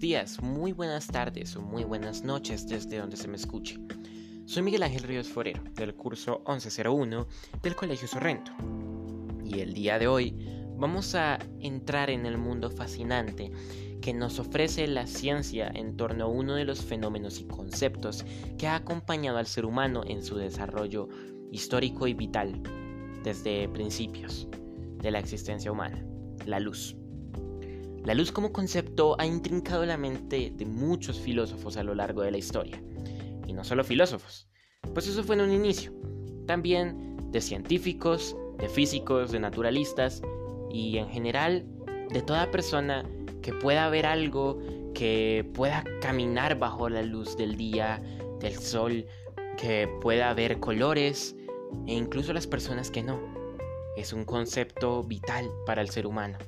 días, muy buenas tardes o muy buenas noches desde donde se me escuche. Soy Miguel Ángel Ríos Forero, del curso 1101 del Colegio Sorrento. Y el día de hoy vamos a entrar en el mundo fascinante que nos ofrece la ciencia en torno a uno de los fenómenos y conceptos que ha acompañado al ser humano en su desarrollo histórico y vital desde principios de la existencia humana, la luz. La luz como concepto ha intrincado la mente de muchos filósofos a lo largo de la historia. Y no solo filósofos, pues eso fue en un inicio. También de científicos, de físicos, de naturalistas y en general de toda persona que pueda ver algo, que pueda caminar bajo la luz del día, del sol, que pueda ver colores e incluso las personas que no. Es un concepto vital para el ser humano.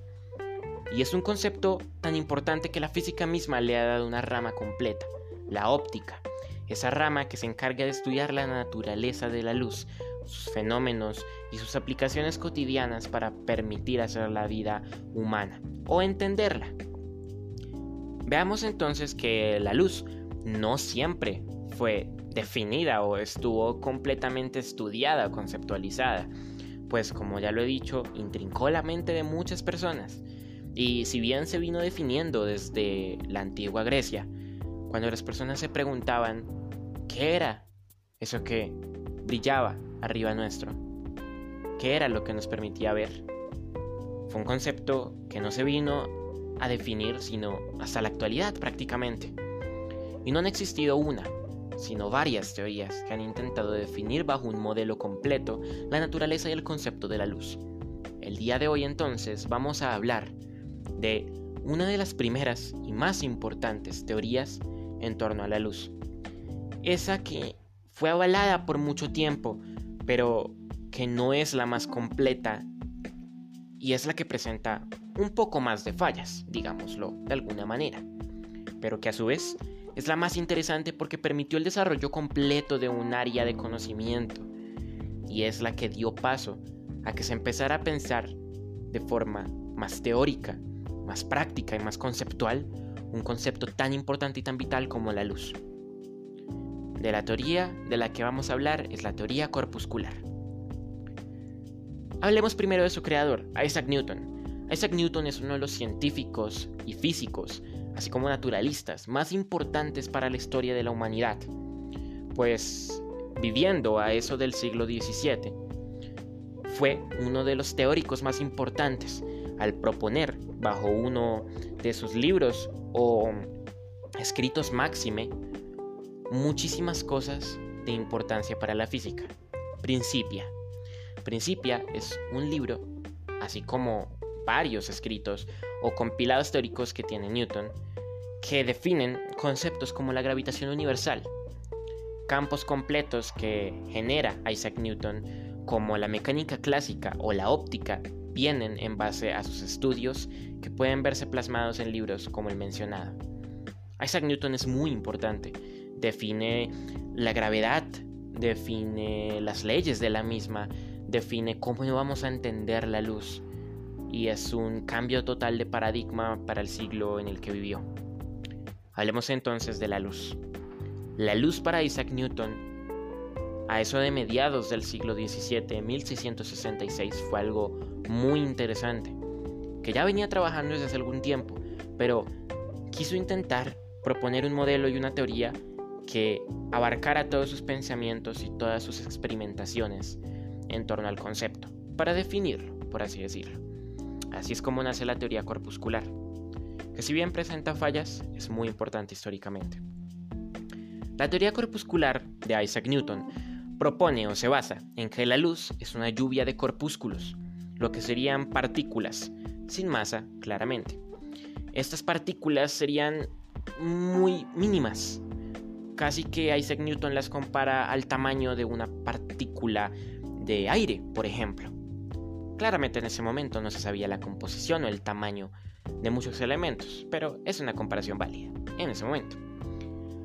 Y es un concepto tan importante que la física misma le ha dado una rama completa, la óptica, esa rama que se encarga de estudiar la naturaleza de la luz, sus fenómenos y sus aplicaciones cotidianas para permitir hacer la vida humana o entenderla. Veamos entonces que la luz no siempre fue definida o estuvo completamente estudiada o conceptualizada, pues como ya lo he dicho, intrincó la mente de muchas personas y si bien se vino definiendo desde la antigua Grecia, cuando las personas se preguntaban qué era eso que brillaba arriba nuestro, qué era lo que nos permitía ver, fue un concepto que no se vino a definir sino hasta la actualidad prácticamente. Y no han existido una, sino varias teorías que han intentado definir bajo un modelo completo la naturaleza y el concepto de la luz. El día de hoy entonces vamos a hablar de una de las primeras y más importantes teorías en torno a la luz. Esa que fue avalada por mucho tiempo, pero que no es la más completa y es la que presenta un poco más de fallas, digámoslo de alguna manera, pero que a su vez es la más interesante porque permitió el desarrollo completo de un área de conocimiento y es la que dio paso a que se empezara a pensar de forma más teórica más práctica y más conceptual un concepto tan importante y tan vital como la luz. De la teoría de la que vamos a hablar es la teoría corpuscular. Hablemos primero de su creador, Isaac Newton. Isaac Newton es uno de los científicos y físicos, así como naturalistas, más importantes para la historia de la humanidad, pues viviendo a eso del siglo XVII, fue uno de los teóricos más importantes al proponer bajo uno de sus libros o escritos máxime muchísimas cosas de importancia para la física. Principia. Principia es un libro, así como varios escritos o compilados teóricos que tiene Newton, que definen conceptos como la gravitación universal, campos completos que genera Isaac Newton, como la mecánica clásica o la óptica vienen en base a sus estudios que pueden verse plasmados en libros como el mencionado. Isaac Newton es muy importante, define la gravedad, define las leyes de la misma, define cómo vamos a entender la luz y es un cambio total de paradigma para el siglo en el que vivió. Hablemos entonces de la luz. La luz para Isaac Newton a eso de mediados del siglo XVII, 1666, fue algo muy interesante, que ya venía trabajando desde hace algún tiempo, pero quiso intentar proponer un modelo y una teoría que abarcara todos sus pensamientos y todas sus experimentaciones en torno al concepto, para definirlo, por así decirlo. Así es como nace la teoría corpuscular, que si bien presenta fallas, es muy importante históricamente. La teoría corpuscular de Isaac Newton propone o se basa en que la luz es una lluvia de corpúsculos, lo que serían partículas, sin masa, claramente. Estas partículas serían muy mínimas, casi que Isaac Newton las compara al tamaño de una partícula de aire, por ejemplo. Claramente en ese momento no se sabía la composición o el tamaño de muchos elementos, pero es una comparación válida en ese momento.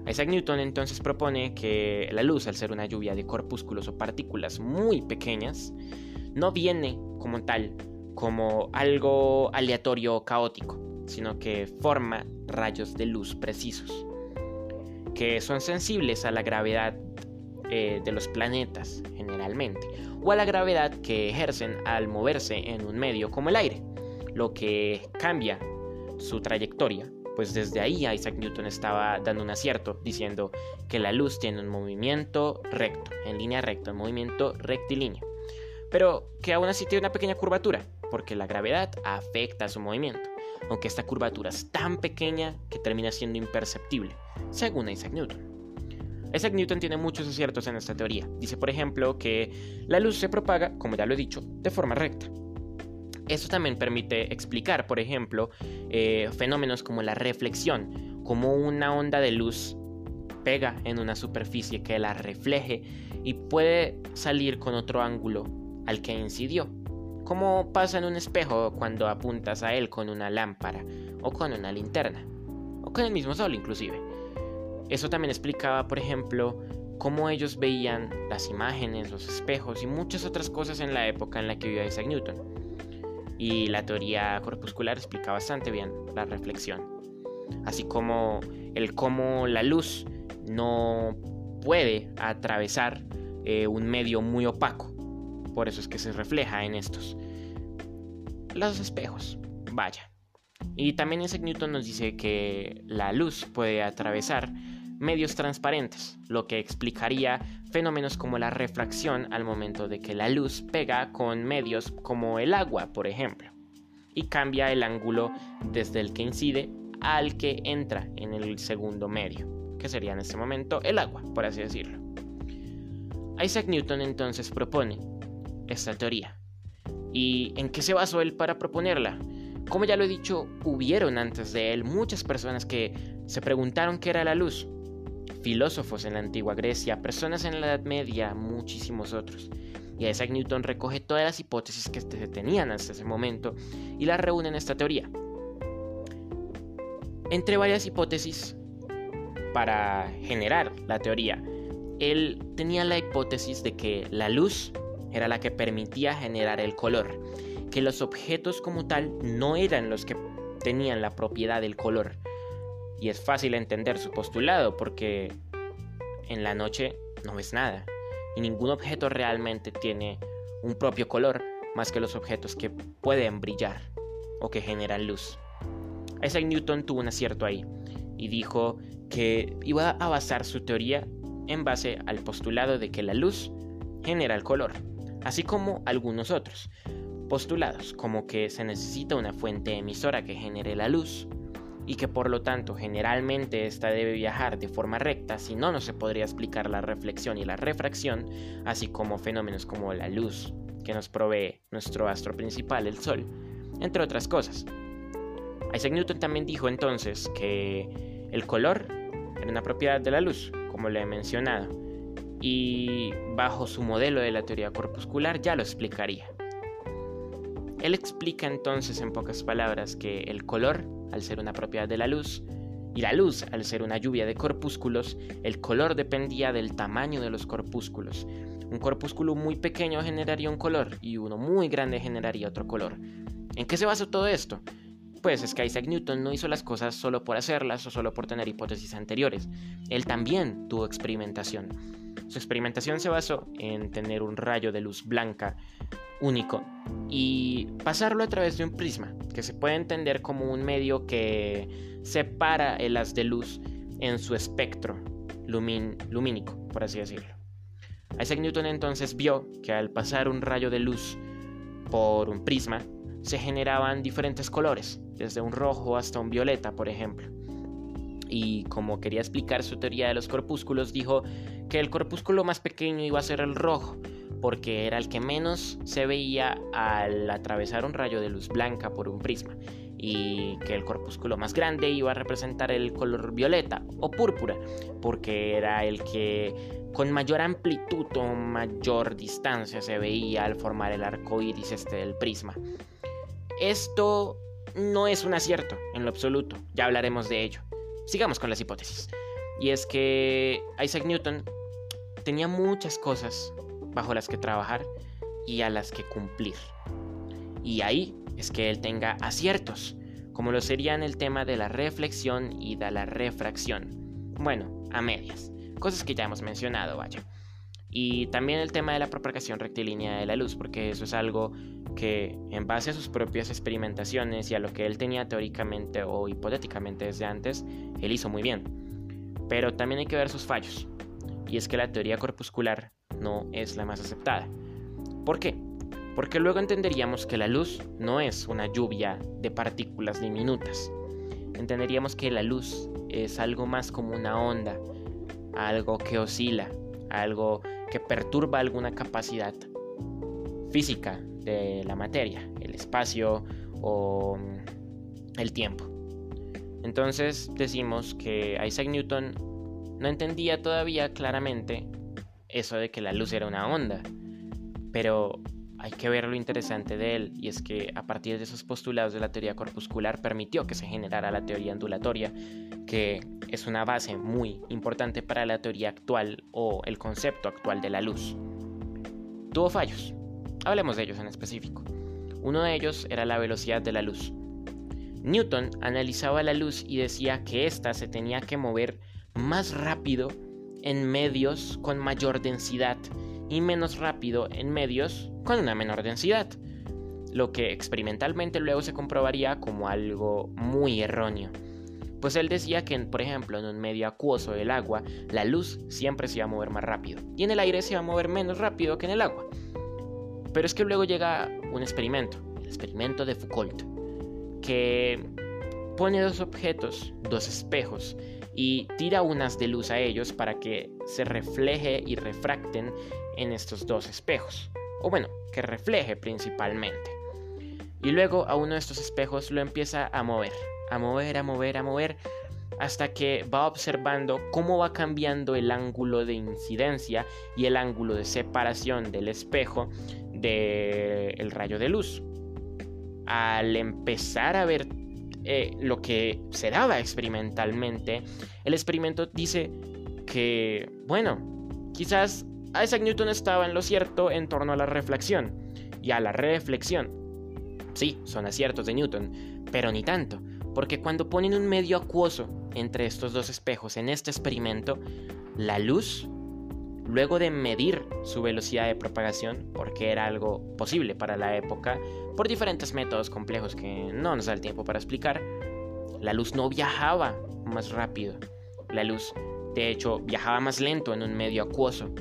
Isaac Newton entonces propone que la luz, al ser una lluvia de corpúsculos o partículas muy pequeñas, no viene como tal como algo aleatorio o caótico, sino que forma rayos de luz precisos, que son sensibles a la gravedad eh, de los planetas generalmente, o a la gravedad que ejercen al moverse en un medio como el aire, lo que cambia su trayectoria. Pues desde ahí Isaac Newton estaba dando un acierto, diciendo que la luz tiene un movimiento recto, en línea recta, un movimiento rectilíneo, pero que aún así tiene una pequeña curvatura, porque la gravedad afecta su movimiento, aunque esta curvatura es tan pequeña que termina siendo imperceptible, según Isaac Newton. Isaac Newton tiene muchos aciertos en esta teoría. Dice, por ejemplo, que la luz se propaga, como ya lo he dicho, de forma recta. Esto también permite explicar, por ejemplo, eh, fenómenos como la reflexión, como una onda de luz pega en una superficie que la refleje y puede salir con otro ángulo al que incidió, como pasa en un espejo cuando apuntas a él con una lámpara o con una linterna, o con el mismo sol inclusive. Eso también explicaba, por ejemplo, cómo ellos veían las imágenes, los espejos y muchas otras cosas en la época en la que vivía Isaac Newton y la teoría corpuscular explica bastante bien la reflexión, así como el cómo la luz no puede atravesar eh, un medio muy opaco, por eso es que se refleja en estos. Los espejos, vaya. Y también Isaac Newton nos dice que la luz puede atravesar medios transparentes, lo que explicaría fenómenos como la refracción al momento de que la luz pega con medios como el agua, por ejemplo, y cambia el ángulo desde el que incide al que entra en el segundo medio, que sería en este momento el agua, por así decirlo. Isaac Newton entonces propone esta teoría. ¿Y en qué se basó él para proponerla? Como ya lo he dicho, hubieron antes de él muchas personas que se preguntaron qué era la luz filósofos en la antigua Grecia, personas en la Edad Media, muchísimos otros. Y Isaac Newton recoge todas las hipótesis que se tenían hasta ese momento y las reúne en esta teoría. Entre varias hipótesis para generar la teoría, él tenía la hipótesis de que la luz era la que permitía generar el color, que los objetos como tal no eran los que tenían la propiedad del color, y es fácil entender su postulado porque en la noche no ves nada y ningún objeto realmente tiene un propio color más que los objetos que pueden brillar o que generan luz. Isaac Newton tuvo un acierto ahí y dijo que iba a basar su teoría en base al postulado de que la luz genera el color, así como algunos otros postulados, como que se necesita una fuente emisora que genere la luz, y que por lo tanto generalmente esta debe viajar de forma recta, si no, no se podría explicar la reflexión y la refracción, así como fenómenos como la luz que nos provee nuestro astro principal, el Sol, entre otras cosas. Isaac Newton también dijo entonces que el color era una propiedad de la luz, como le he mencionado, y bajo su modelo de la teoría corpuscular ya lo explicaría. Él explica entonces en pocas palabras que el color al ser una propiedad de la luz, y la luz, al ser una lluvia de corpúsculos, el color dependía del tamaño de los corpúsculos. Un corpúsculo muy pequeño generaría un color y uno muy grande generaría otro color. ¿En qué se basó todo esto? Pues es que Isaac Newton no hizo las cosas solo por hacerlas o solo por tener hipótesis anteriores. Él también tuvo experimentación. Su experimentación se basó en tener un rayo de luz blanca único y pasarlo a través de un prisma, que se puede entender como un medio que separa el haz de luz en su espectro lumínico, por así decirlo. Isaac Newton entonces vio que al pasar un rayo de luz por un prisma, se generaban diferentes colores, desde un rojo hasta un violeta, por ejemplo. Y como quería explicar su teoría de los corpúsculos, dijo que el corpúsculo más pequeño iba a ser el rojo, porque era el que menos se veía al atravesar un rayo de luz blanca por un prisma, y que el corpúsculo más grande iba a representar el color violeta o púrpura, porque era el que con mayor amplitud o mayor distancia se veía al formar el arco iris este del prisma. Esto no es un acierto en lo absoluto, ya hablaremos de ello. Sigamos con las hipótesis. Y es que Isaac Newton tenía muchas cosas bajo las que trabajar y a las que cumplir. Y ahí es que él tenga aciertos, como lo serían el tema de la reflexión y de la refracción. Bueno, a medias, cosas que ya hemos mencionado, vaya. Y también el tema de la propagación rectilínea de la luz, porque eso es algo que en base a sus propias experimentaciones y a lo que él tenía teóricamente o hipotéticamente desde antes, él hizo muy bien. Pero también hay que ver sus fallos. Y es que la teoría corpuscular no es la más aceptada. ¿Por qué? Porque luego entenderíamos que la luz no es una lluvia de partículas diminutas. Entenderíamos que la luz es algo más como una onda, algo que oscila, algo que perturba alguna capacidad física de la materia, el espacio o mm, el tiempo. Entonces decimos que Isaac Newton no entendía todavía claramente eso de que la luz era una onda, pero hay que ver lo interesante de él, y es que a partir de esos postulados de la teoría corpuscular permitió que se generara la teoría ondulatoria, que es una base muy importante para la teoría actual o el concepto actual de la luz. Tuvo fallos, hablemos de ellos en específico. Uno de ellos era la velocidad de la luz. Newton analizaba la luz y decía que ésta se tenía que mover más rápido en medios con mayor densidad y menos rápido en medios con una menor densidad, lo que experimentalmente luego se comprobaría como algo muy erróneo. Pues él decía que, por ejemplo, en un medio acuoso del agua, la luz siempre se iba a mover más rápido, y en el aire se iba a mover menos rápido que en el agua. Pero es que luego llega un experimento, el experimento de Foucault, que pone dos objetos, dos espejos, y tira unas de luz a ellos para que se refleje y refracten en estos dos espejos. O bueno, que refleje principalmente. Y luego a uno de estos espejos lo empieza a mover, a mover, a mover, a mover, hasta que va observando cómo va cambiando el ángulo de incidencia y el ángulo de separación del espejo del rayo de luz. Al empezar a ver eh, lo que se daba experimentalmente, el experimento dice que, bueno, quizás Isaac Newton estaba en lo cierto en torno a la reflexión y a la reflexión. Sí, son aciertos de Newton, pero ni tanto, porque cuando ponen un medio acuoso entre estos dos espejos en este experimento, la luz, luego de medir su velocidad de propagación, porque era algo posible para la época, por diferentes métodos complejos que no nos da el tiempo para explicar, la luz no viajaba más rápido. La luz, de hecho, viajaba más lento en un medio acuoso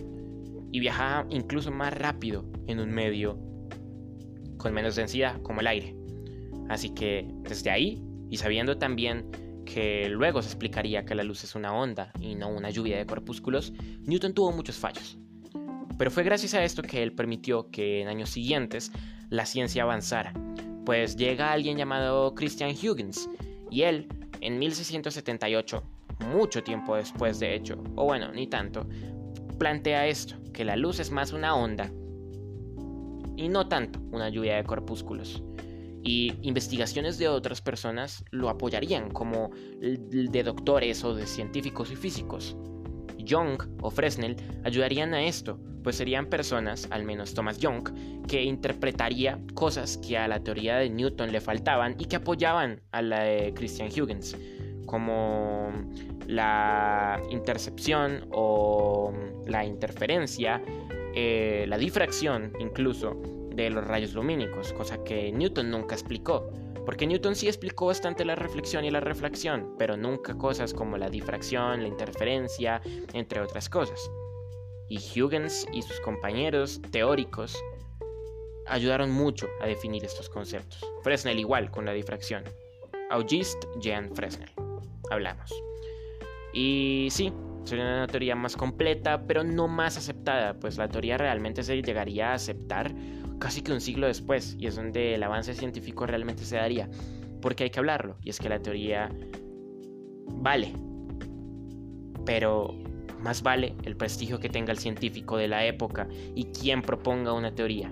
y viajaba incluso más rápido en un medio con menos densidad, como el aire. Así que desde ahí, y sabiendo también que luego se explicaría que la luz es una onda y no una lluvia de corpúsculos, Newton tuvo muchos fallos. Pero fue gracias a esto que él permitió que en años siguientes la ciencia avanzara, pues llega alguien llamado Christian Huygens y él, en 1678, mucho tiempo después de hecho, o bueno, ni tanto, plantea esto, que la luz es más una onda y no tanto una lluvia de corpúsculos. Y investigaciones de otras personas lo apoyarían, como de doctores o de científicos y físicos. Young o Fresnel ayudarían a esto, pues serían personas, al menos Thomas Young, que interpretaría cosas que a la teoría de Newton le faltaban y que apoyaban a la de Christian Huygens, como la intercepción o la interferencia, eh, la difracción incluso de los rayos lumínicos, cosa que Newton nunca explicó. Porque Newton sí explicó bastante la reflexión y la reflexión, pero nunca cosas como la difracción, la interferencia, entre otras cosas. Y Huygens y sus compañeros teóricos ayudaron mucho a definir estos conceptos. Fresnel igual con la difracción. Auguste Jean Fresnel. Hablamos. Y sí, sería una teoría más completa, pero no más aceptada, pues la teoría realmente se llegaría a aceptar casi que un siglo después, y es donde el avance científico realmente se daría, porque hay que hablarlo, y es que la teoría vale, pero más vale el prestigio que tenga el científico de la época y quien proponga una teoría.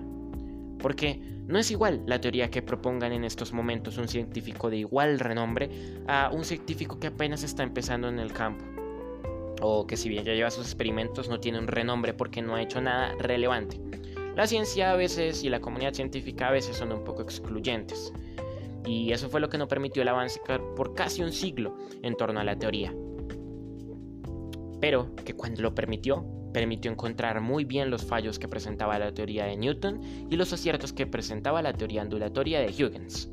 Porque no es igual la teoría que propongan en estos momentos un científico de igual renombre a un científico que apenas está empezando en el campo. O que si bien ya lleva sus experimentos no tiene un renombre porque no ha hecho nada relevante. La ciencia a veces y la comunidad científica a veces son un poco excluyentes. Y eso fue lo que no permitió el avance por casi un siglo en torno a la teoría. Pero que cuando lo permitió, permitió encontrar muy bien los fallos que presentaba la teoría de Newton y los aciertos que presentaba la teoría ondulatoria de Huygens.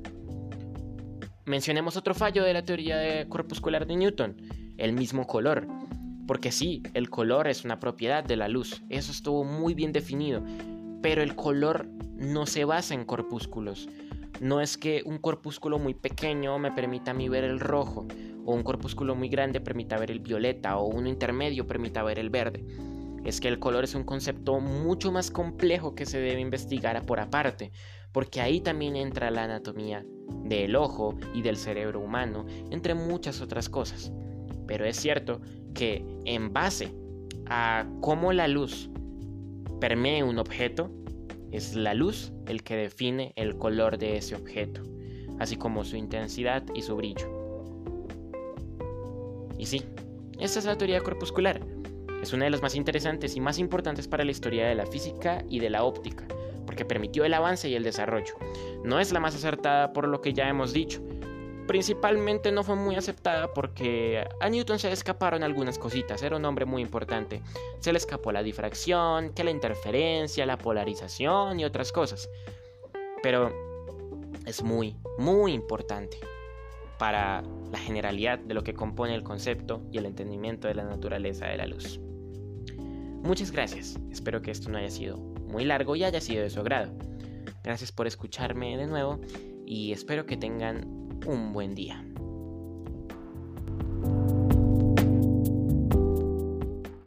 Mencionemos otro fallo de la teoría corpuscular de Newton, el mismo color. Porque sí, el color es una propiedad de la luz, eso estuvo muy bien definido, pero el color no se basa en corpúsculos. No es que un corpúsculo muy pequeño me permita a mí ver el rojo, o un corpúsculo muy grande permita ver el violeta, o uno intermedio permita ver el verde. Es que el color es un concepto mucho más complejo que se debe investigar por aparte, porque ahí también entra la anatomía del ojo y del cerebro humano, entre muchas otras cosas. Pero es cierto que en base a cómo la luz permea un objeto, es la luz el que define el color de ese objeto, así como su intensidad y su brillo. Y sí, esta es la teoría corpuscular. Es una de las más interesantes y más importantes para la historia de la física y de la óptica, porque permitió el avance y el desarrollo. No es la más acertada por lo que ya hemos dicho. Principalmente no fue muy aceptada porque a Newton se le escaparon algunas cositas, era un hombre muy importante. Se le escapó la difracción, que la interferencia, la polarización y otras cosas. Pero es muy, muy importante para la generalidad de lo que compone el concepto y el entendimiento de la naturaleza de la luz. Muchas gracias, espero que esto no haya sido muy largo y haya sido de su agrado. Gracias por escucharme de nuevo y espero que tengan un buen día.